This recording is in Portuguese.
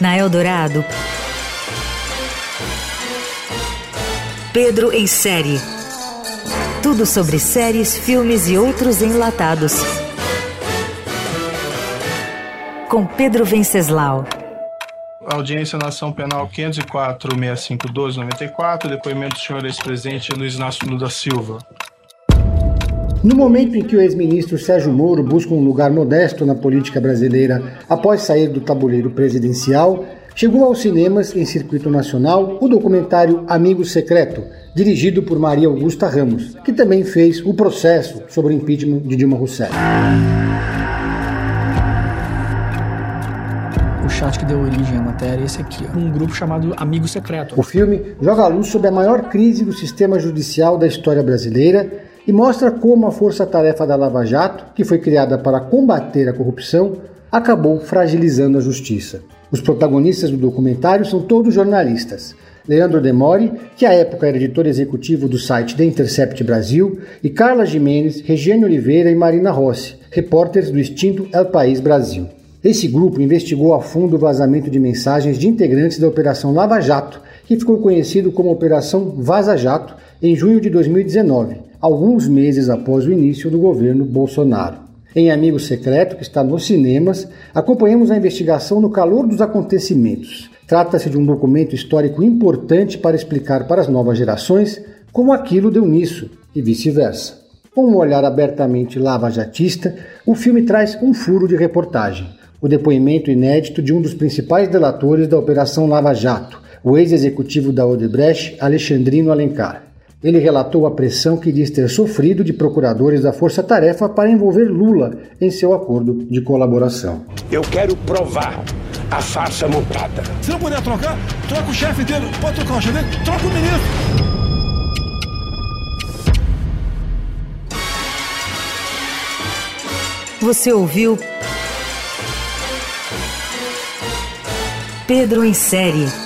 Na Eldorado, Pedro em série. Tudo sobre séries, filmes e outros enlatados. Com Pedro Venceslau. Audiência na ação penal 504-6512-94, depoimento do senhor ex-presidente Luiz Inácio Lula da Silva. No momento em que o ex-ministro Sérgio Moro busca um lugar modesto na política brasileira após sair do tabuleiro presidencial, chegou aos cinemas em circuito nacional o documentário Amigo Secreto, dirigido por Maria Augusta Ramos, que também fez o processo sobre o impeachment de Dilma Rousseff. O chat que deu origem à matéria é esse aqui, ó. um grupo chamado Amigo Secreto. O filme joga a luz sobre a maior crise do sistema judicial da história brasileira e mostra como a força-tarefa da Lava Jato, que foi criada para combater a corrupção, acabou fragilizando a justiça. Os protagonistas do documentário são todos jornalistas. Leandro Demore, que à época era editor executivo do site The Intercept Brasil, e Carla Jimenez, Regiane Oliveira e Marina Rossi, repórteres do extinto El País Brasil. Esse grupo investigou a fundo o vazamento de mensagens de integrantes da Operação Lava Jato, que ficou conhecido como Operação Vaza Jato, em junho de 2019, alguns meses após o início do governo Bolsonaro. Em Amigo Secreto, que está nos cinemas, acompanhamos a investigação no calor dos acontecimentos. Trata-se de um documento histórico importante para explicar para as novas gerações como aquilo deu nisso e vice-versa. Com um olhar abertamente lavajatista, o filme traz um furo de reportagem, o depoimento inédito de um dos principais delatores da Operação Lava Jato, o ex-executivo da Odebrecht, Alexandrino Alencar. Ele relatou a pressão que diz ter sofrido de procuradores da Força Tarefa para envolver Lula em seu acordo de colaboração. Eu quero provar a farsa montada. Se não puder trocar, troca o chefe dele. Pode trocar o chefe dele? Troca o ministro. Você ouviu Pedro em série.